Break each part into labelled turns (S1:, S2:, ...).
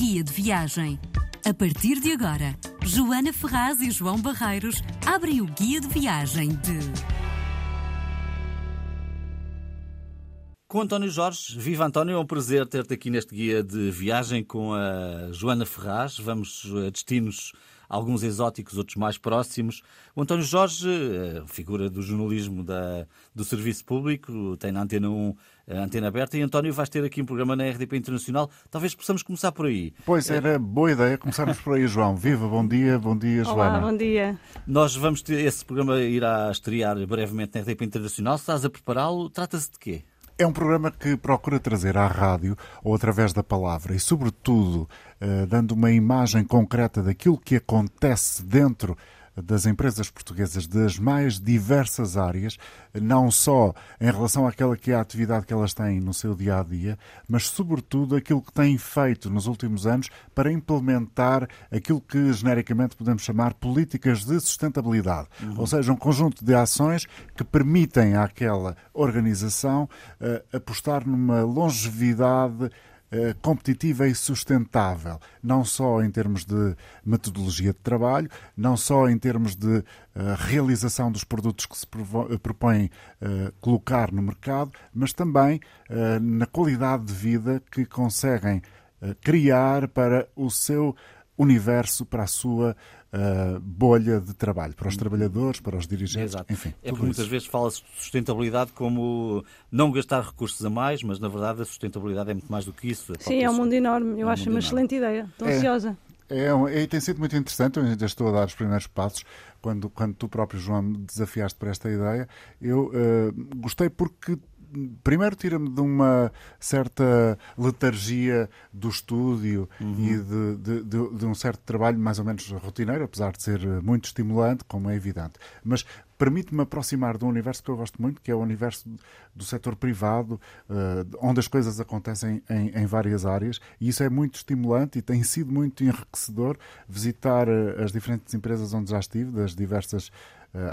S1: Guia de Viagem. A partir de agora, Joana Ferraz e João Barreiros abrem o Guia de Viagem de.
S2: Com António Jorge. Viva António, é um prazer ter-te aqui neste guia de viagem com a Joana Ferraz. Vamos a destinos alguns exóticos, outros mais próximos. O António Jorge, eh, figura do jornalismo da, do Serviço Público, tem na Antena 1 a Antena Aberta. E António, vais ter aqui um programa na RDP Internacional. Talvez possamos começar por aí.
S3: Pois, era boa ideia começarmos por aí, João. Viva, bom dia, bom dia, Joana.
S4: Olá, bom dia.
S2: Nós vamos ter, esse programa irá estrear brevemente na RDP Internacional. Estás a prepará-lo? Trata-se de quê?
S3: É um programa que procura trazer à rádio, ou através da palavra, e sobretudo eh, dando uma imagem concreta daquilo que acontece dentro das empresas portuguesas das mais diversas áreas, não só em relação àquela que é a atividade que elas têm no seu dia a dia, mas sobretudo aquilo que têm feito nos últimos anos para implementar aquilo que genericamente podemos chamar políticas de sustentabilidade. Uhum. Ou seja, um conjunto de ações que permitem àquela organização uh, apostar numa longevidade competitiva e sustentável, não só em termos de metodologia de trabalho, não só em termos de uh, realização dos produtos que se eh, propõem colocar no mercado, mas também na qualidade de vida que conseguem criar para o seu universo, para a sua uh, bolha de trabalho para os trabalhadores, para os dirigentes,
S2: Exato.
S3: enfim.
S2: É porque muitas vezes fala-se de sustentabilidade como não gastar recursos a mais, mas na verdade a sustentabilidade é muito mais do que isso.
S4: Sim, é um mundo enorme. Eu é um acho uma enorme. excelente ideia. Estou é. ansiosa.
S3: É, é, tem sido muito interessante, eu ainda estou a dar os primeiros passos, quando, quando tu próprio, João, me desafiaste por esta ideia. Eu uh, gostei porque primeiro tira-me de uma certa letargia do estúdio uhum. e de, de, de, de, um certo trabalho mais ou menos rotineiro, apesar de ser muito estimulante, como é evidente. Mas permite-me aproximar de um universo que eu gosto muito, que é o universo do setor privado, uh, onde as coisas acontecem em, em, várias áreas, e isso é muito estimulante e tem sido muito enriquecedor visitar uh, as diferentes empresas onde já estive, das diversas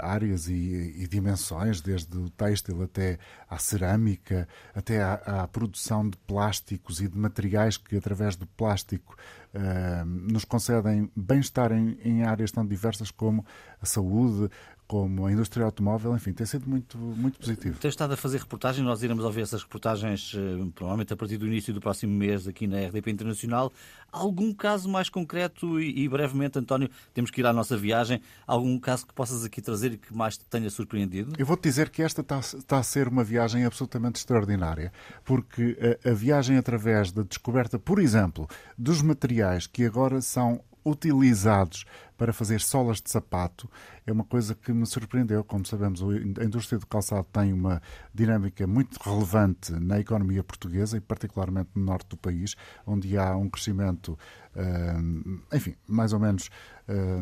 S3: áreas e, e, dimensões, desde o têxtil até à cerâmica, até à, à, produção de plásticos e de materiais que, através do plástico, uh, nos concedem bem-estar em, em áreas tão diversas como a saúde, como a indústria automóvel, enfim, tem sido muito, muito positivo.
S2: Tem estado a fazer reportagens, nós iremos ouvir essas reportagens eh, provavelmente a partir do início do próximo mês aqui na RDP Internacional. Algum caso mais concreto e, e brevemente, António, temos que ir à nossa viagem, algum caso que possas aqui trazer e que mais te tenha surpreendido?
S3: Eu vou-te dizer que esta está, está, a ser uma viagem absolutamente extraordinária, porque a, a viagem através da descoberta, por exemplo, dos materiais que agora são utilizados para fazer solas de sapato é uma coisa que me surpreendeu. Como sabemos, a indústria do calçado tem uma dinâmica muito relevante na economia portuguesa e particularmente no norte do país, onde há um crescimento, eh, enfim, mais ou menos eh,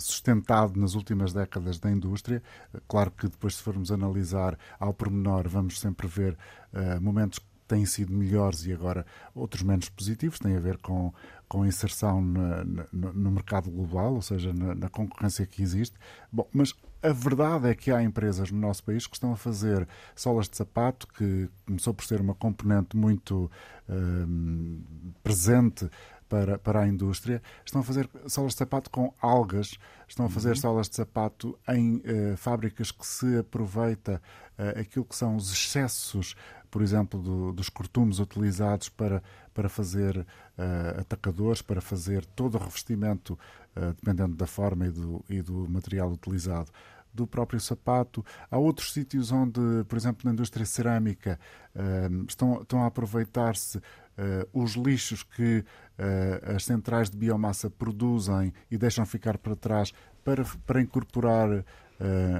S3: sustentado nas últimas décadas da indústria. Claro que depois, se formos analisar ao pormenor, vamos sempre ver eh, momentos que têm sido melhores e agora outros menos positivos, têm a ver com com a inserção na, na, no mercado global, ou seja, na, na, concorrência que existe. Bom, mas a verdade é que há empresas no nosso país que estão a fazer solas de sapato, que começou por ser uma componente muito hum, presente para, para a indústria, estão a fazer solas de sapato com algas, estão a fazer uhum. solas de sapato em uh, fábricas que se aproveita uh, aquilo que são os excessos por exemplo, do, dos cortumes utilizados para, para fazer uh, atacadores, para fazer todo o revestimento, uh, dependendo da forma e do, e do material utilizado, do próprio sapato. Há outros sítios onde, por exemplo, na indústria cerâmica, uh, estão, estão a aproveitar-se os lixos que as centrais de biomassa produzem e deixam ficar para trás para, para incorporar,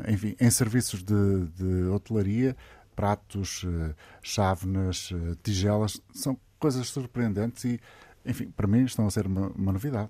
S3: enfim, em serviços de, de hotelaria pratos, chávenas, tigelas, são coisas surpreendentes e, enfim, para mim estão a ser uma, uma, novidade.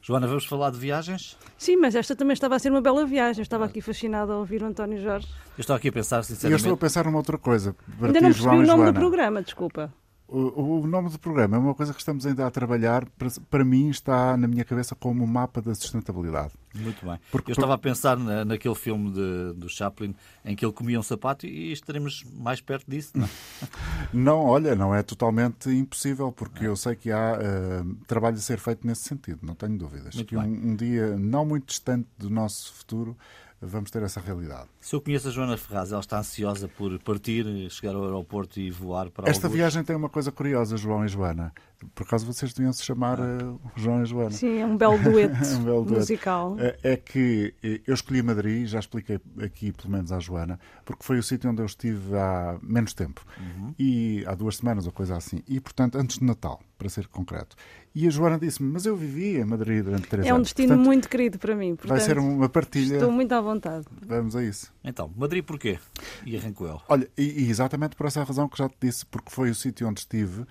S2: Joana, vamos falar de viagens?
S4: Sim, mas esta também estava a ser uma bela viagem. Estava aqui fascinada a ouvir o António Jorge.
S2: Eu estou aqui a pensar, sinceramente... Eu
S3: estou a pensar numa outra coisa.
S4: Ainda ti, não percebi João o nome do programa, desculpa.
S3: O, o, nome do programa é uma coisa que estamos ainda a trabalhar. Para, para mim, está na minha cabeça como um mapa da sustentabilidade.
S2: Muito bem. Porque, Eu estava a pensar na, naquele filme de, do Chaplin em que ele comia um sapato e estaremos mais perto disso, não é?
S3: não, olha, não é totalmente impossível, porque é. eu sei que há uh, trabalho a ser feito nesse sentido, não tenho dúvidas.
S2: Muito
S3: que um, um dia não muito distante do nosso futuro vamos ter essa realidade.
S2: Se eu conheço a Joana Ferraz, ela está ansiosa por partir, chegar ao aeroporto e voar para
S3: Esta viagem tem uma coisa curiosa, João e Joana. Por acaso vocês deviam se chamar uh, João e Joana.
S4: Sim, é um belo dueto um belo musical.
S3: É, é, que eh, eu escolhi Madrid, já expliquei aqui pelo menos à Joana, porque foi o sítio onde eu estive há menos tempo. Uhum. E há duas semanas ou coisa assim. E, portanto, antes de Natal, para ser concreto. E a Joana disse-me, mas eu vivi em Madrid durante três
S4: anos.
S3: É
S4: um destino
S3: portanto,
S4: muito querido para mim. Portanto,
S3: vai ser uma partilha.
S4: Estou muito à vontade.
S3: Vamos a isso.
S2: Então, Madrid porquê? E arranco eu.
S3: Olha, e, e, exatamente por essa razão que já te disse, porque foi o sítio onde estive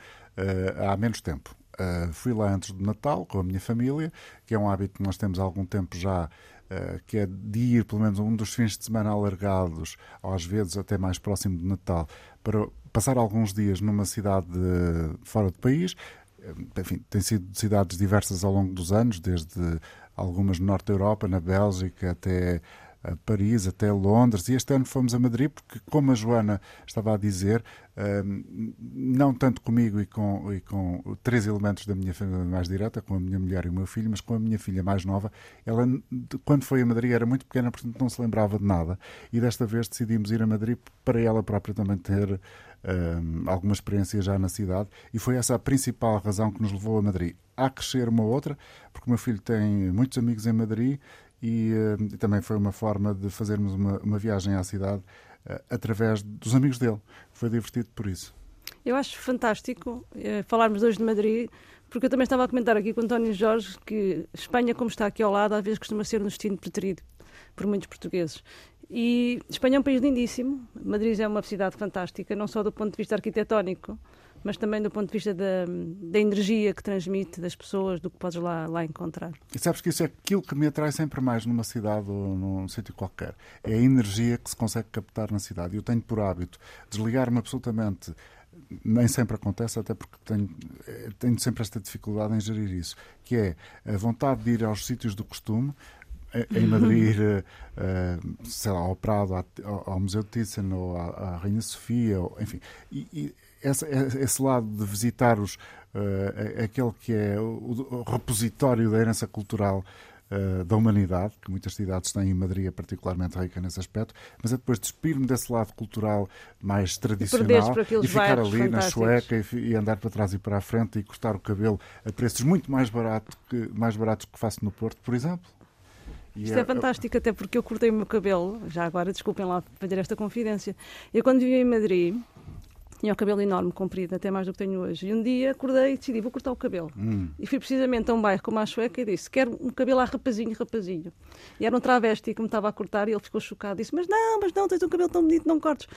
S3: há menos tempo. Uh, fui lá antes do Natal com a minha família, que é um hábito que nós temos há algum tempo já, uh, que é de ir pelo menos um dos fins de semana alargados, às vezes até mais próximo do Natal, para passar alguns dias numa cidade fora do país. Enfim, tem sido cidades diversas ao longo dos anos, desde algumas no norte da Europa, na Bélgica, até a Paris, até Londres, e este ano fomos a Madrid, porque, como a Joana estava a dizer, hum, não tanto comigo e com, e com três elementos da minha família mais direta, com a minha mulher e o meu filho, mas com a minha filha mais nova, ela, quando foi a Madrid, era muito pequena, portanto não se lembrava de nada, e desta vez decidimos ir a Madrid para ela própria também ter um, alguma experiência já na cidade, e foi essa a principal razão que nos levou a Madrid. Há crescer uma outra, porque o meu filho tem muitos amigos em Madrid e, uh, também foi uma forma de fazermos uma, uma viagem à cidade uh, através dos amigos dele. Foi divertido por isso.
S4: Eu acho fantástico uh, falarmos hoje de Madrid, porque eu também estava a comentar aqui com António Jorge que Espanha, como está aqui ao lado, às vezes costuma ser um destino preferido por muitos portugueses. E Espanha é um país lindíssimo. Madrid é uma cidade fantástica, não só do ponto de vista arquitetónico, mas também do ponto de vista da, da energia que transmite das pessoas, do que podes lá, lá encontrar.
S3: E sabes que isso é aquilo que me atrai sempre mais numa cidade ou num sítio qualquer. É a energia que se consegue captar na cidade. Eu tenho por hábito desligar-me absolutamente nem sempre acontece, até porque tenho, eh, tenho sempre esta dificuldade em gerir isso, que é a vontade de ir aos sítios do costume, em Madrid, uh, sei lá, ao Prado, ao, Museu de Thyssen, ou à, à Rainha Sofia, ou, enfim. E, e esse, esse, lado de visitar os, uh, aquele que é o, o, repositório da herança cultural uh, da humanidade, que muitas cidades têm, e Madrid é particularmente rica nesse aspecto, mas é depois despir-me desse lado cultural mais tradicional
S4: e,
S3: ficar ali
S4: na
S3: sueca e, e, andar para trás e para a frente e cortar o cabelo a preços muito mais, barato que, mais baratos que faço no Porto, por exemplo.
S4: Isto é, é fantástico, até porque eu cortei o meu cabelo, já agora, desculpem lá fazer esta confidência. Eu, quando vivia em Madrid, tinha o cabelo enorme, comprido, até mais do que tenho hoje. E um dia acordei e decidi, vou cortar o cabelo. Hum. E fui precisamente a um bairro como a Sueca e disse, quero um cabelo a rapazinho, rapazinho. E era um travesti que me estava a cortar e ele ficou chocado. Disse, mas não, mas não, tens um cabelo tão bonito, não cortes.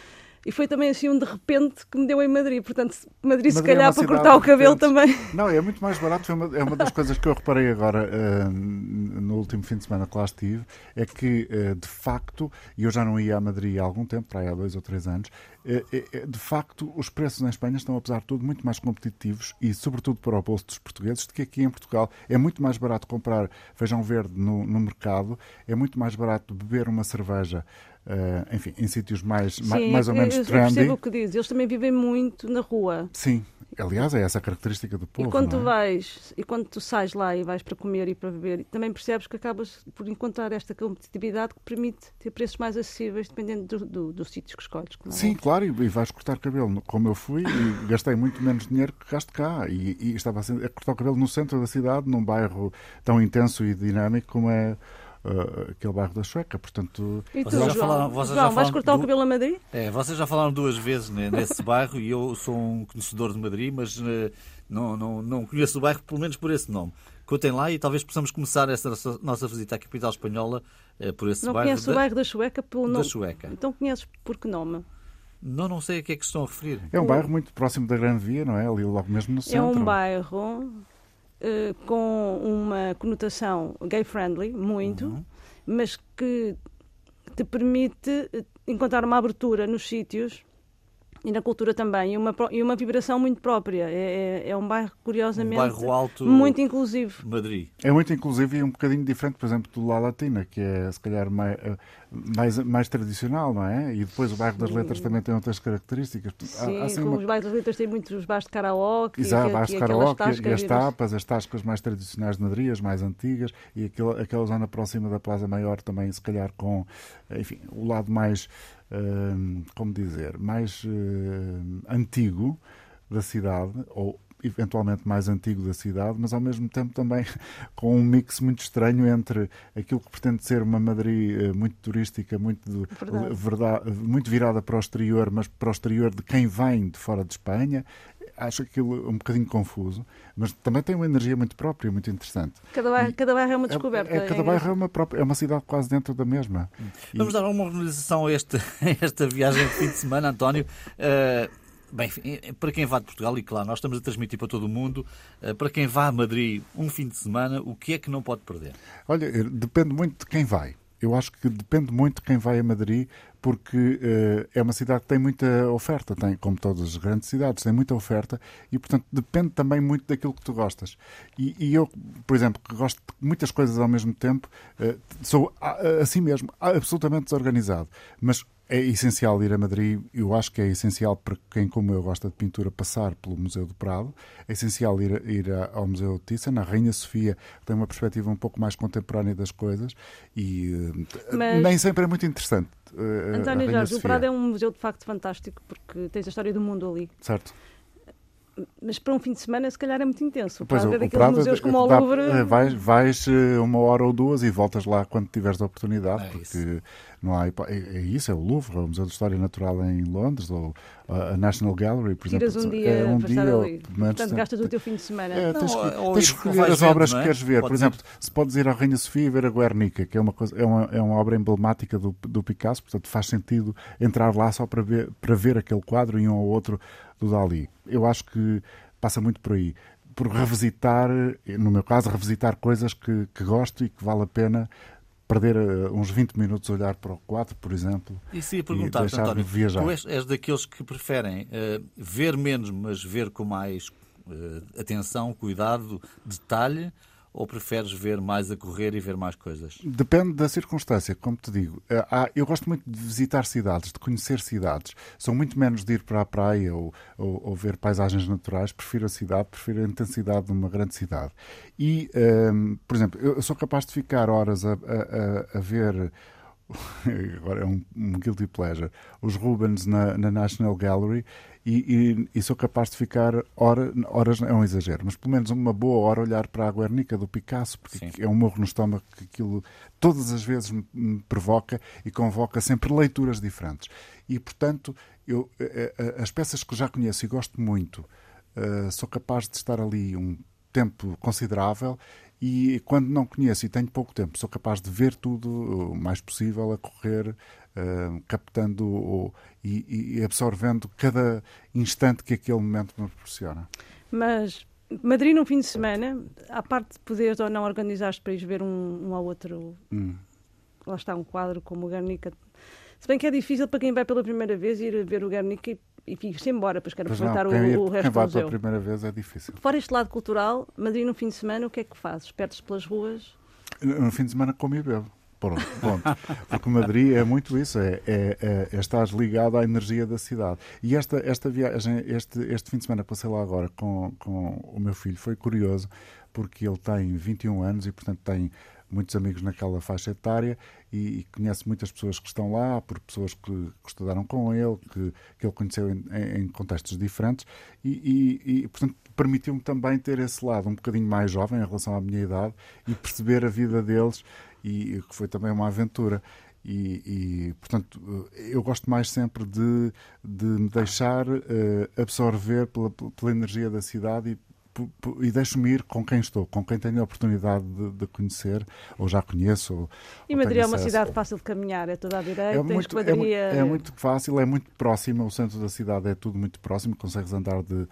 S4: E foi também assim um de repente que me deu em Madrid. Portanto, Madrid, Madrid se é calhar é para cortar o cabelo também.
S3: Não, é muito mais barato. Uma, é uma das coisas que eu reparei agora uh, no último fim de semana que lá estive. É que, uh, de facto, e eu já não ia a Madrid há algum tempo, para aí há dois ou três anos, uh, de facto, os preços em Espanha estão, apesar de tudo, muito mais competitivos e, sobretudo, para o bolso dos portugueses, do que aqui em Portugal. É muito mais barato comprar feijão verde no, no mercado, é muito mais barato beber uma cerveja uh, enfim, em sítios mais, Sim, mais, mais ou menos
S4: eu,
S3: trendy. Eu
S4: percebo o que diz. Eles também vivem muito na rua.
S3: Sim, aliás, é essa a característica do povo.
S4: E quando
S3: é?
S4: tu vais, e quando tu sais lá e vais para comer e para beber, também percebes que acabas por encontrar esta competitividade que permite ter preços mais acessíveis dependendo do, do, dos sítios que escolhes.
S3: É Sim, claro, e, vais cortar cabelo como eu fui e gastei muito menos dinheiro que gasto cá. E, e estava a cortar o cabelo no centro da cidade, num bairro tão intenso e dinâmico como é uh, aquele bairro da Sueca. Portanto,
S4: e tu, vocês já falaram, vocês João, já vais cortar o cabelo a Madrid?
S2: É, vocês já falaram duas vezes nesse bairro e eu sou um conhecedor de Madrid, mas uh, não, não, não conheço o bairro, pelo menos por esse nome. Contem lá e talvez possamos começar essa nossa visita à capital espanhola uh, por esse
S4: não
S2: bairro.
S4: Não conheces o bairro da Sueca pelo nome?
S2: Da Sueca.
S4: Então conheces por que nome?
S2: Não, não sei a que é que estão a referir.
S3: É um bairro muito próximo da Grande Via, não é? Ali logo mesmo no centro.
S4: É um bairro uh, com uma conotação gay-friendly, muito. Uhum mas que te permite encontrar uma abertura nos sítios e na cultura também, e uma, e uma vibração muito própria. É, é, é um bairro, curiosamente,
S2: um bairro alto,
S4: muito inclusivo.
S2: Madrid.
S3: É muito inclusivo e um bocadinho diferente, por exemplo, do La Latina, que é se calhar mais, eh, mais, mais tradicional, não é? E depois o bairro das letras também tem outras características.
S4: Sim, há, assim uma... os bairros das letras têm muitos bairros de karaoke.
S3: Exato, bairros de karaoke e as tapas, as tascas mais tradicionais de Madrid, as mais antigas, e aquela, aquela zona próxima da Plaza Maior também, se calhar, com, enfim, o lado mais como dizer, mais antigo da cidade, ou eventualmente mais antigo da cidade, mas ao mesmo tempo também com um mix muito estranho entre aquilo que pretende ser uma Madrid uh, muito turística, muito, verdade. muito virada para o exterior, mas para o exterior de quem vem de fora de Espanha, acho aquilo um bocadinho confuso, mas também tem uma energia muito própria, muito interessante.
S4: Cada bairro, cada bairro é uma descoberta.
S3: É, é cada bairro é uma, própria, é uma cidade quase dentro da mesma.
S2: Vamos e... dar uma organização a, este, a esta viagem de fim de semana, António. Uh, Bem, para quem vá de Portugal, e claro, nós estamos a transmitir para todo o mundo, eh, para quem vá a Madrid um fim de semana, o que é que não pode perder?
S3: Olha, depende muito de quem vai. Eu acho que depende muito de quem vai a Madrid, porque uh, é uma cidade que tem muita oferta, tem, como todas as grandes cidades, tem muita oferta e, portanto, depende também muito daquilo que tu gostas. E, e eu, por exemplo, que gosto de muitas coisas ao mesmo tempo, uh, sou assim mesmo, absolutamente desorganizado. Mas é essencial ir a Madrid, eu acho que é essencial para quem, como eu, gosta de pintura, passar pelo Museu do Prado. É essencial ir, ir ao Museu de Thyssen. A Rainha Sofia tem uma perspectiva um pouco mais contemporânea das coisas e eh, Mas... nem sempre é muito interessante.
S4: Uh, António Jorge, o Prado é um museu de facto fantástico porque tens a história do mundo ali.
S3: Certo
S4: mas para um fim de semana se calhar é muito intenso. Pois, para ver aqueles museus como o Louvre...
S3: Eh, vais, vais uma hora ou duas e voltas lá quando tiveres a oportunidade, é porque isso. não há... É, é, isso, é o Louvre, é o Museu de História Natural em Londres, ou a National Gallery, por
S4: Tiras
S3: exemplo.
S4: um dia é um dia, ali. Portanto, gastas o teu fim de semana.
S3: É, tens, não, que, tens que escolher as obras que é? queres ver. Pode por exemplo, ser. se podes ir à Rainha Sofia e ver a Guernica, que é uma, coisa, é uma, é uma obra emblemática do, do Picasso, portanto faz sentido entrar lá só para ver, para ver aquele quadro e um ou outro do Dali. Eu acho que passa muito por aí. Por revisitar, no meu caso, revisitar coisas que, que gosto e que vale a pena perder uh, uns 20 minutos a olhar para o quadro, por exemplo.
S2: E se ia perguntar, e António, viajar. tu és, és daqueles que preferem uh, ver menos, mas ver com mais uh, atenção, cuidado, detalhe, ou preferes ver mais a correr e ver mais coisas?
S3: Depende da circunstância, como te digo. Eh, eu gosto muito de visitar cidades, de conhecer cidades. Sou muito menos de ir para a praia ou, ou, ou ver paisagens naturais. Prefiro a cidade, prefiro a intensidade de uma grande cidade. E, ehm, por exemplo, eu sou capaz de ficar horas a, a, a ver agora é um, um, guilty pleasure, os Rubens na, na National Gallery e, e, e, sou capaz de ficar hora, horas, é um exagero, mas pelo menos uma boa hora olhar para a Guernica do Picasso, porque Sim. é um morro no estômago que aquilo todas as vezes me, me provoca e convoca sempre leituras diferentes. E, portanto, eu, as peças que já conheço e gosto muito, uh, sou capaz de estar ali um tempo considerável e quando não conheço e tenho pouco tempo, sou capaz de ver tudo o mais possível a correr, uh, captando o, e, e, absorvendo cada instante que aquele momento me proporciona.
S4: Mas Madrid num fim de semana, à parte de poderes ou não organizar-te para ir ver um, um ao outro, hum. lá está um quadro como o Guernica, se bem que é difícil para quem vai pela primeira vez ir ver o Guernica e e fico-se embora, pois quero aproveitar o, ir, o resto
S3: quem vai
S4: do museu.
S3: pela primeira vez é difícil.
S4: Fora este lado cultural, Madrid no fim de semana, o que é que fazes? Perdes pelas ruas?
S3: No fim de semana como e bebo. Pronto, pronto. Porque Madrid é muito isso, é, é, é, é estás ligado à energia da cidade. E esta, esta viagem, este, este fim de semana passei lá agora com, com o meu filho foi curioso, porque ele tem 21 anos e, portanto, tem muitos amigos naquela faixa etária e, e conhece muitas pessoas que estão lá, por pessoas que, que estudaram com ele, que, que ele conheceu em, em contextos diferentes e, e, e portanto, permitiu-me também ter esse lado um bocadinho mais jovem em relação à minha idade e perceber a vida deles e que foi também uma aventura. E, e, portanto eu gosto mais sempre de, de me deixar uh, absorver pela, pela energia da cidade e e deixo-me ir com quem estou, com quem tenho a oportunidade de, de conhecer, ou já conheço. Ou,
S4: e Madrid é uma cidade fácil de caminhar, é toda à direita, é muito,
S3: é, é, muito fácil, é muito próxima, o centro da cidade é tudo muito próximo, consegues andar de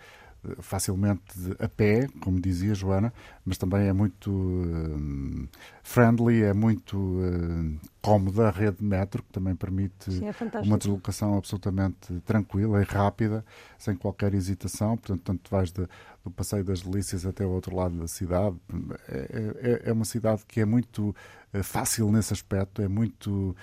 S3: facilmente a pé, como dizia Joana, mas também é muito uh, friendly, é muito uh, cómoda a rede de metro, que também permite
S4: Sim, é
S3: uma deslocação absolutamente tranquila e rápida, sem qualquer hesitação. Portanto, tanto vais de, do Passeio das Delícias até o outro lado da cidade. É, é, é uma cidade que é muito uh, fácil nesse aspecto, é muito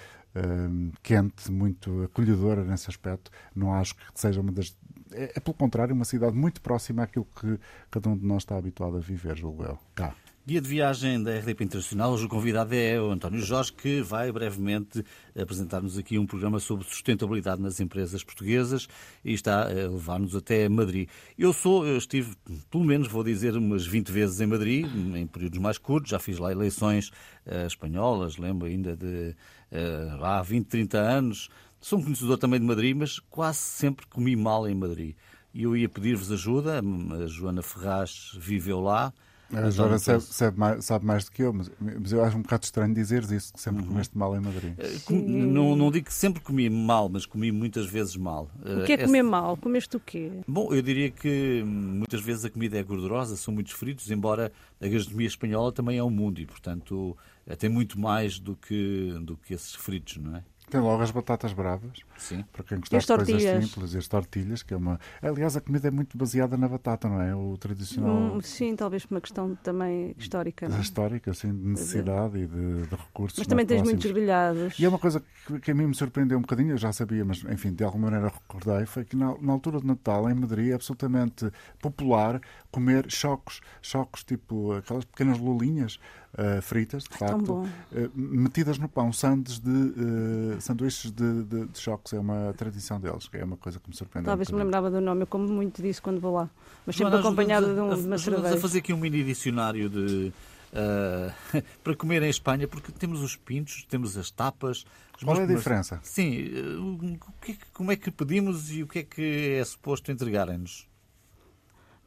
S3: quente, muito acolhedora nesse aspecto. Não acho que seja uma das é, é, pelo contrário, uma cidade muito próxima àquilo que cada um de nós está habituado a viver, julgo eu. Cá.
S2: De viagem da RDP Internacional, hoje o convidado é o António Jorge, que vai brevemente apresentar-nos aqui um programa sobre sustentabilidade nas empresas portuguesas e está a levar-nos até Madrid. Eu sou, eu estive, pelo menos vou dizer, umas 20 vezes em Madrid, em períodos mais curtos, já fiz lá eleições uh, espanholas, lembro ainda de uh, há 20, 30 anos, Sou um conhecedor também de Madrid, mas quase sempre comi mal em Madrid. E eu ia pedir-vos ajuda, a Joana Ferraz viveu lá.
S3: A Joana sabe, sabe, mais, sabe, mais, do que eu, mas, mas, eu acho um bocado estranho dizer isso, que sempre uhum. comeste mal em Madrid. Eh,
S2: não, não, digo que sempre comi mal, mas comi muitas vezes mal.
S4: O que é, é comer mal? Comeste o quê?
S2: Bom, eu diria que muitas vezes a comida é gordurosa, são muitos fritos, embora a gastronomia espanhola também é um mundo e, portanto, eh, tem muito mais do que, do que esses fritos, não é?
S3: Tem logo as batatas bravas,
S2: Sim.
S3: para quem gostar de coisas simples, e as tortilhas, que é uma. Aliás, a comida é muito baseada na batata, não é? O tradicional.
S4: Hum, sim, talvez por uma questão também histórica. Não?
S3: É? Histórica, sim, de necessidade e de, de, recursos.
S4: Mas também tens
S3: próximos.
S4: muitos grelhados.
S3: E é uma coisa que, que, a mim me surpreendeu um bocadinho, eu já sabia, mas enfim, de alguma maneira recordei, foi que na, na altura de Natal, em Madrid, é absolutamente popular comer chocos, chocos tipo aquelas pequenas lulinhas uh, fritas, de facto, uh, metidas no pão, sandes de, uh, sanduíches de, de, de, choques, é uma tradição deles, que é uma coisa que me surpreendeu.
S4: Talvez um me lembrava do nome, eu como muito disso quando vou lá, mas sempre Joana, acompanhado de, um, de uma cerveja.
S2: a fazer aqui um mini dicionário de... Uh, para comer em Espanha, porque temos os pintos, temos as tapas.
S3: Qual é a diferença?
S2: Sim, uh, que, como é que pedimos e o que é que é suposto entregarem-nos?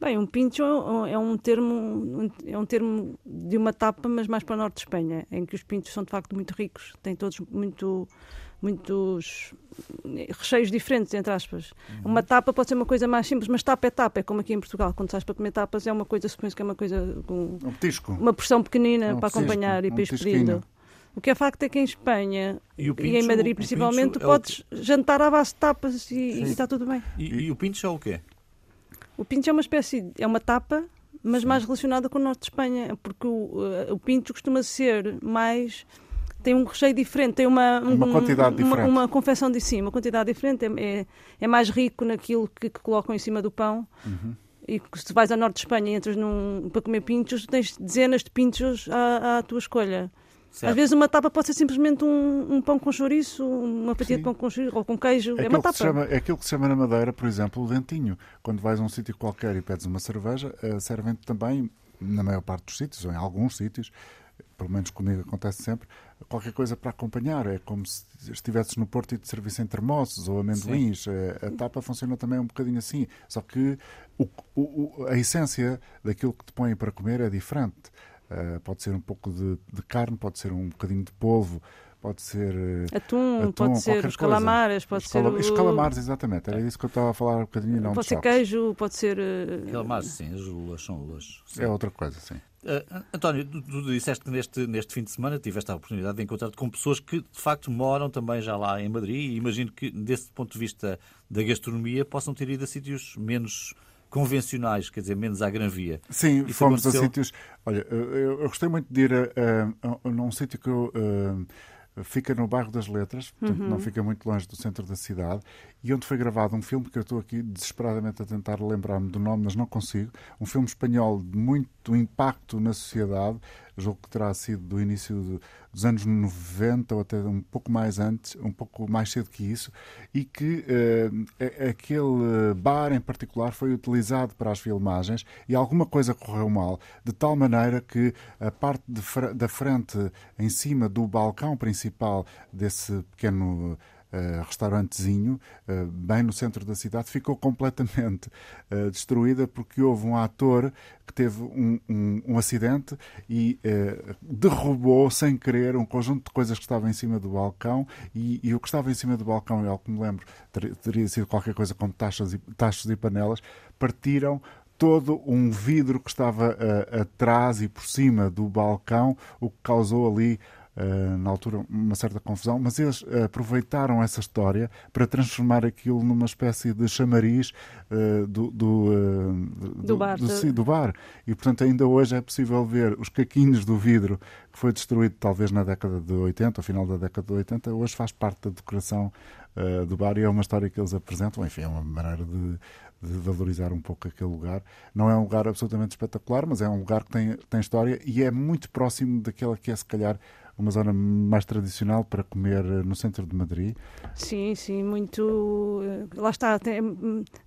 S4: Bem, um pincho é um termo é um termo de uma tapa, mas mais para o norte de Espanha, em que os pinchos são de facto muito ricos, têm todos muito muitos recheios diferentes, entre aspas. Uhum. Uma tapa pode ser uma coisa mais simples, mas tapa é tapa, é como aqui em Portugal, quando estás para comer tapas é uma coisa, suponho que é uma coisa com
S3: um petisco.
S4: uma porção pequenina é um para acompanhar um e para ir O que é facto é que em Espanha e, pincho, e em Madrid principalmente é podes é jantar à base de tapas e, e, está tudo bem.
S2: E, e o pincho é o quê?
S4: O pincho é uma espécie, é uma tapa, mas Sim. mais relacionada com o norte de Espanha, porque o, o pincho costuma ser mais tem um recheio diferente, tem uma,
S3: uma um, quantidade diferente.
S4: Uma, uma confecção de cima, uma quantidade diferente, é, é, é mais rico naquilo que, que, colocam em cima do pão. Uhum. E se vais ao norte de Espanha e entras num, para comer pinchos, tens dezenas de pinchos à, à tua escolha. Certo. Às vezes uma tapa pode ser simplesmente um, um pão com chouriço, uma fatia de pão com chouriço ou com queijo. É, é uma tapa.
S3: Chama, aquilo que se chama na Madeira, por exemplo, o dentinho. Quando vais a um sítio qualquer e pedes uma cerveja, uh, servem-te também, na maior parte dos sítios, ou em alguns sítios, pelo menos comigo acontece sempre, qualquer coisa para acompanhar. É como se estivesses no Porto e te servissem termossos ou amendoins. Sim. Eh, a tapa funciona também um bocadinho assim. Só que o, o, a essência daquilo que te põem para comer é diferente. Uh, pode ser um pouco de, de, carne, pode ser um bocadinho de polvo, pode ser
S4: uh, atum, atum, pode ser os calamares, pode os ser o...
S3: os calamares, exatamente. Era isso que eu estava a falar um bocadinho. Não
S4: pode ser choques. queijo, pode ser uh...
S2: calamares, sim, as lulas são lulas.
S3: É outra coisa, sim.
S2: Uh, António, tu, tu, disseste que neste, neste fim de semana tiveste a oportunidade de encontrar-te com pessoas que de facto moram também já lá em Madrid e imagino que, desse ponto de vista da gastronomia, possam ter ido a sítios menos convencionais, quer dizer, menos à Gran Via.
S3: Sim, Isso fomos aconteceu... a sítios. Olha, eu, eu, gostei muito de ir a, a, a, num sítio que eu. fica no bairro das Letras, portanto uhum. não fica muito longe do centro da cidade, e onde foi gravado um filme que eu estou aqui desesperadamente a tentar lembrar-me do nome, mas não consigo. Um filme espanhol de muito impacto na sociedade, julgo que terá sido do início de, dos anos 90 ou até um pouco mais antes, um pouco mais cedo que isso, e que uh, aquele bar em particular foi utilizado para as filmagens e alguma coisa correu mal, de tal maneira que a parte da frente em cima do balcão principal desse pequeno uh, restaurantezinho, uh, bem no centro da cidade, ficou completamente uh, destruída porque houve um ator que teve um, um, um acidente e derrubou sem querer um conjunto de coisas que estava em cima do balcão e, e o que estava em cima do balcão, é algo que me lembro, ter, teria sido qualquer coisa como taxas e, taxas e panelas, partiram todo um vidro que estava uh, atrás e por cima do balcão, o que causou ali Uh, na altura uma certa confusão, mas eles aproveitaram essa história para transformar aquilo numa espécie de chamariz uh, do, do, uh,
S4: do, do, bar.
S3: Do, sim, do, bar. E, portanto, ainda hoje é possível ver os caquinhos do vidro que foi destruído talvez na década de 80, ao final da década de 80, hoje faz parte da decoração do bar e é uma história que eles apresentam. Enfim, é uma maneira de, de valorizar um pouco aquele lugar. Não é um lugar absolutamente espetacular, mas é um lugar que tem, tem história e é muito próximo daquela que é, se calhar, uma zona mais tradicional para comer no centro de Madrid.
S4: Sim, sim, muito. Eh, lá está, tem,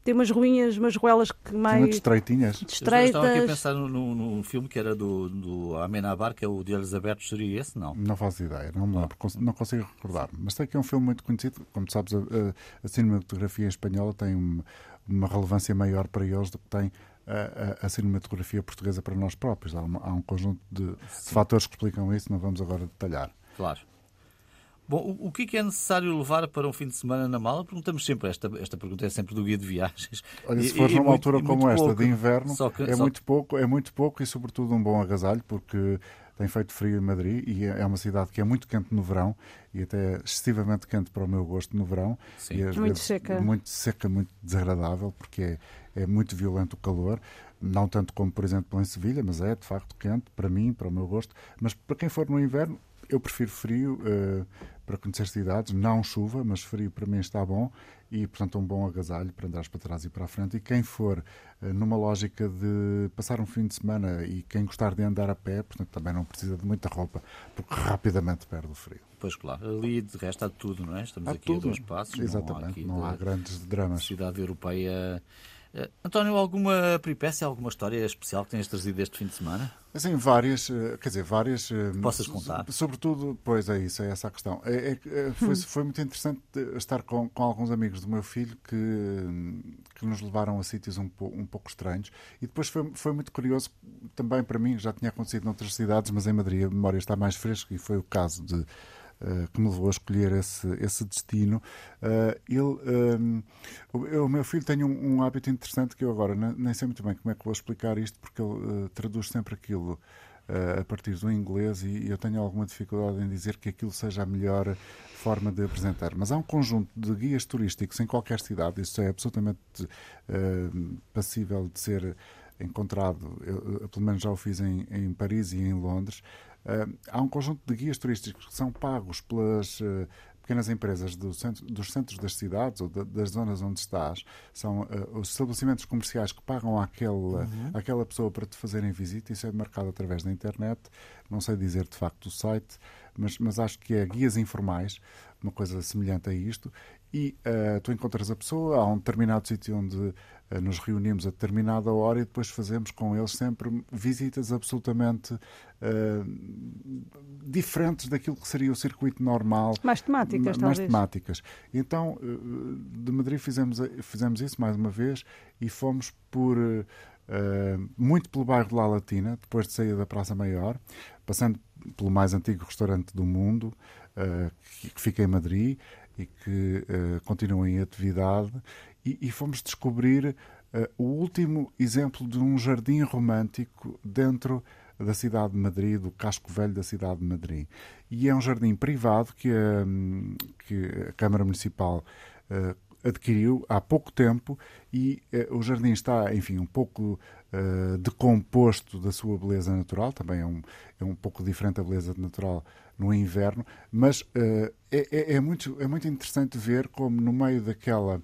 S4: tem umas ruínas, umas ruelas que mais.
S3: Muito estreitinhas.
S4: Estreitas.
S2: estava aqui a pensar num, num filme que era do, do Amenabar, que é o de Olhos Abertos, seria esse? Não.
S3: Não faço ideia, não me lembro, não consigo recordar. Mas sei que é um filme muito conhecido. Como sabes, a, a cinematografia espanhola tem uma, uma relevância maior para eles do que tem a, a, a, cinematografia portuguesa para nós próprios. Há, uma, há um conjunto de, de, fatores que explicam isso, não vamos agora detalhar.
S2: Claro. Bom, o, o que é necessário levar para um fim de semana na mala? Perguntamos sempre, esta, esta pergunta é sempre do guia de viagens.
S3: Olha, se for numa altura como esta, pouco, de inverno, que, é, muito pouco, é muito pouco e sobretudo um bom agasalho, porque tem feito frio em Madrid e é, é uma cidade que é muito quente no verão e até excessivamente quente para o meu gosto no verão.
S4: Sim. E, muito vezes, seca.
S3: Muito seca, muito desagradável, porque é, é muito violento o calor. Não tanto como, por exemplo, em Sevilha, mas é de facto quente para mim, para o meu gosto. Mas para quem for no inverno, eu prefiro frio uh, para conhecer cidades, não chuva, mas frio para mim está bom e, portanto, um bom agasalho para andares para trás e para a frente. E quem for uh, numa lógica de passar um fim de semana e quem gostar de andar a pé, portanto, também não precisa de muita roupa, porque rapidamente perde o frio.
S2: Pois claro, ali de resto há tudo, não é? Estamos
S3: há
S2: aqui
S3: tudo.
S2: a dois passos.
S3: Exatamente, não há, não há grandes dramas.
S2: Cidade europeia Uh, António, alguma peripécia, alguma história especial que tenhas trazido este fim de semana?
S3: Sim, várias, eh, quer dizer, várias. Eh,
S2: Possas contar?
S3: Sobretudo, pois é isso, é essa a questão. É, é, foi, foi, muito interessante estar com, com, alguns amigos do meu filho que, que nos levaram a sítios um, um pouco estranhos e depois foi, foi muito curioso também para mim, já tinha acontecido noutras cidades, mas em Madrid a memória está mais fresca e foi o caso de que me levou a escolher esse, esse destino. Uh, ele, eh, o, meu filho tem um, um, hábito interessante que eu agora nem sei muito bem como é que vou explicar isto, porque ele traduz sempre aquilo. Uh, a partir do inglês e eu tenho alguma dificuldade em dizer que aquilo seja a melhor forma de apresentar. Mas há um conjunto de guias turísticos em qualquer cidade, isso é absolutamente uh, passível de ser encontrado. Eu, pelo menos já o fiz em, em Paris e em Londres. Uh, há um conjunto de guias turísticos que são pagos pelas uh, pequenas empresas do centro, dos centros das cidades ou da, das zonas onde estás. São uh, os estabelecimentos comerciais que pagam àquele, uhum. àquela pessoa para te fazerem visita. Isso é marcado através da internet. Não sei dizer de facto o site, mas, mas acho que é guias informais, uma coisa semelhante a isto. E tu encontras a pessoa, há um determinado sítio onde nos reunimos a determinada hora e depois fazemos com eles sempre visitas absolutamente uh, diferentes daquilo que seria o circuito normal.
S4: Mais temáticas,
S3: mais
S4: talvez.
S3: temáticas. Então, uh, de Madrid fizemos, fizemos isso mais uma vez e fomos por. Uh, muito pelo bairro de La Latina, depois de sair da Praça Maior, passando pelo mais antigo restaurante do mundo, que, que, fica em Madrid e que continua em atividade, e, e fomos descobrir uh, o último exemplo de um jardim romântico dentro da cidade de Madrid, do casco velho da cidade de Madrid. E é um jardim privado que a, que a Câmara Municipal uh, adquiriu há pouco tempo e uh, o jardim está, enfim, um pouco uh, decomposto da sua beleza natural, também é um, é um pouco diferente a beleza natural no inverno, mas uh, é, é, muito, é muito interessante ver como no meio daquela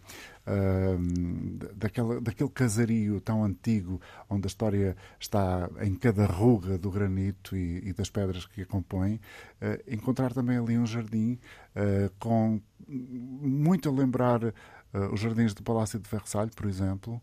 S3: daquela, daquele casario tão antigo, onde a história está em cada ruga do granito e, e das pedras que a compõem, uh, encontrar também ali um jardim uh, com muito a lembrar uh, os jardins do Palácio de Versalhes, por exemplo,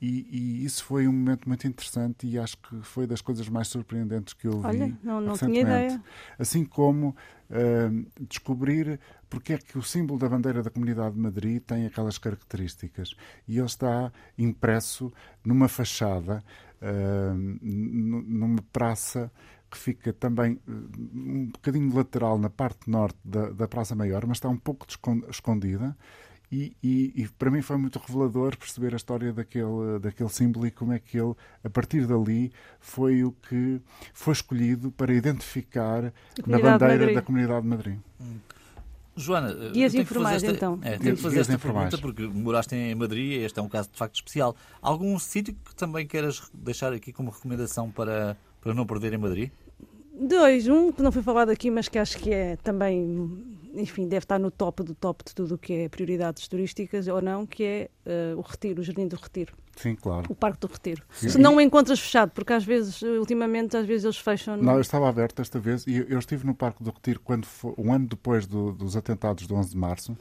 S3: e, e, isso foi um momento muito interessante e acho que foi das coisas mais surpreendentes que eu vi.
S4: Olha, não, não tinha ideia.
S3: Assim como uh, descobrir porque é que o símbolo da bandeira da Comunidade de Madrid tem aquelas características. E ele está impresso numa fachada, uh, numa praça que fica também uh, um bocadinho lateral na parte norte da, da Praça Maior, mas está um pouco escondida E, e, e, para mim foi muito revelador perceber a história daquele, daquele símbolo e como é que ele, a partir dali, foi o que foi escolhido para identificar na bandeira da Comunidade de Madrid. Hum.
S2: Joana,
S4: guias informais, esta, então.
S2: É, tenho que fazer esta pergunta porque moraste em Madrid e este é um caso de facto especial. Algum sítio que também queiras deixar aqui como recomendação para, para não perder em Madrid?
S4: Dois. Um que não foi falado aqui, mas que acho que é também, enfim, deve estar no top do top de tudo o que é prioridades turísticas ou não, que é uh, o Retiro, o Jardim do Retiro.
S3: Sim, claro.
S4: O Parque do Retiro. Sim. Se não o encontras fechado, porque às vezes, ultimamente, às vezes eles fecham.
S3: Não, eu estava aberto esta vez e eu estive no Parque do Retiro quando foi, um ano depois do, dos atentados do 11 de março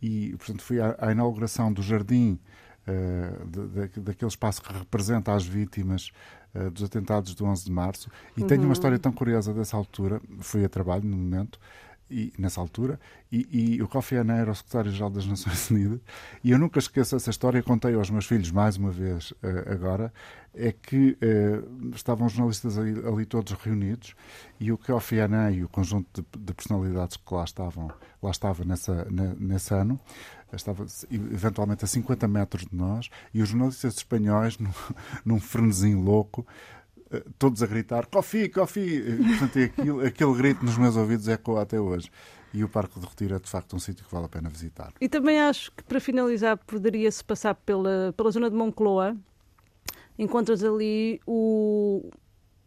S3: e, portanto, fui à, à inauguração do jardim. Uh, de, de, daquele espaço que representa as vítimas uh, dos atentados do 11 de março. E uhum. tenho uma história tão curiosa dessa altura. Fui a trabalho no momento e, nessa altura, e, e o Kofi Annan era o secretário-geral das Nações Unidas, e eu nunca esqueço essa história, contei aos meus filhos mais uma vez uh, agora, é que uh, estavam os jornalistas ali, ali, todos reunidos, e o Kofi Annan e o conjunto de, de personalidades que lá estavam, lá estava nessa, nesse ano, estava eventualmente a 50 metros de nós, e os jornalistas espanhóis, num, num frenesim louco, todos a gritar Coffee, Coffee! Portanto, aquilo, aquele grito nos meus ouvidos ecoa até hoje. E o Parque de Retiro é de facto um sítio que vale a pena visitar.
S4: E também acho que para finalizar poderia-se passar pela, pela zona de Moncloa. Encontras ali o,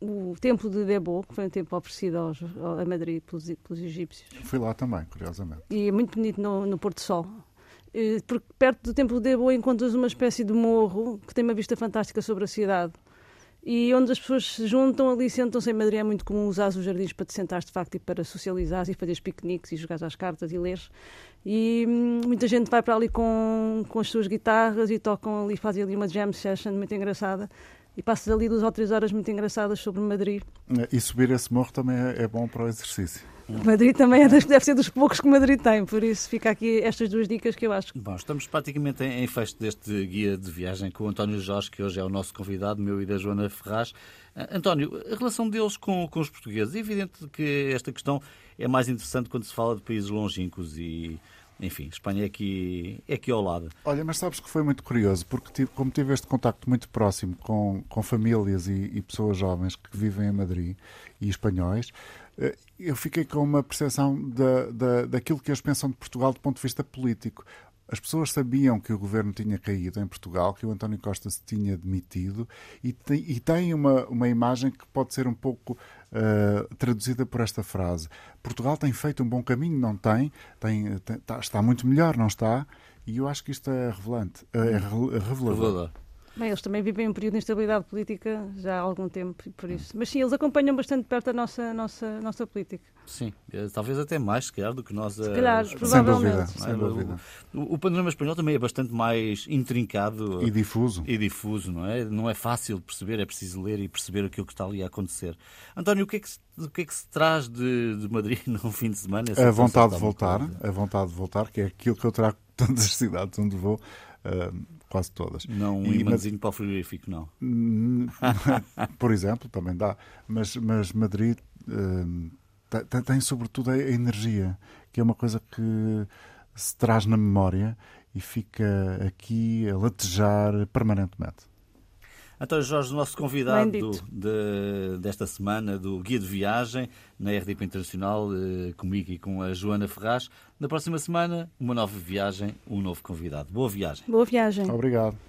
S4: o templo de Debo, que foi um templo oferecido aos, a Madrid pelos, pelos egípcios.
S3: Fui lá também, curiosamente.
S4: E é muito bonito no, no Porto Sol. Porque perto do templo de Debo encontras uma espécie de morro que tem uma vista fantástica sobre a cidade e onde as pessoas se juntam ali, sentam-se em Madrid, é muito comum usar os jardins para te sentares de facto e para socializar e fazer piqueniques e jogar às cartas e ler. E hum, muita gente vai para ali com, com as suas guitarras e tocam ali, fazem ali uma jam session muito engraçada e passas ali duas ou três horas muito engraçadas sobre Madrid.
S3: E subir esse morro também é, é bom para o exercício.
S4: Madrid também é deve ser dos poucos que Madrid tem, por isso fica aqui estas duas dicas que eu acho.
S2: Bom, estamos praticamente em, em fecho deste guia de viagem com o António Jorge, que hoje é o nosso convidado, meu e da Joana Ferraz. António, a relação deles com, com os portugueses, é evidente que esta questão é mais interessante quando se fala de países longínquos e enfim, Espanha é aqui, é aqui ao lado.
S3: Olha, mas sabes que foi muito curioso, porque tive, como tive este contacto muito próximo com, com famílias e, e, pessoas jovens que vivem em Madrid e espanhóis, eh, eu fiquei com uma percepção da, da, daquilo que eles pensam de Portugal do ponto de vista político. As pessoas sabiam que o governo tinha caído em Portugal, que o António Costa se tinha demitido e tem, e tem uma, uma imagem que pode ser um pouco uh, traduzida por esta frase. Portugal tem feito um bom caminho, não tem? tem, tem está, está, muito melhor, não está? E eu acho que isto é revelante, é revelador. revelador.
S4: Bem, eles também vivem um período de instabilidade política já há algum tempo, por isso. Mas sim, eles acompanham bastante perto a nossa, nossa, nossa política.
S2: Sim, eh, talvez até mais, se calhar, do que nós.
S4: Se calhar, uh, provavelmente.
S3: Sem dúvida, sem dúvida.
S2: O, o, panorama espanhol também é bastante mais intrincado
S3: e difuso.
S2: E difuso, não é? Não é fácil de perceber, é preciso ler e perceber aquilo que está ali a acontecer. António, o que é que se, o que é que se traz de, de Madrid num fim de semana?
S3: a vontade de voltar, a vontade de voltar, que é aquilo que eu trago de todas as cidades onde vou. Uh, quase todas.
S2: Não um imãzinho para o frigorífico, não.
S3: Por exemplo, também dá. Mas, mas Madrid uh, tem, tem, sobretudo a energia, que é uma coisa que se traz na memória e fica aqui a latejar permanentemente.
S2: António Jorge, nosso convidado de, desta semana do Guia de Viagem na RDP Internacional, eh, comigo e com a Joana Ferraz. Na próxima semana, uma nova viagem, um novo convidado. Boa viagem.
S4: Boa viagem.
S3: Obrigado.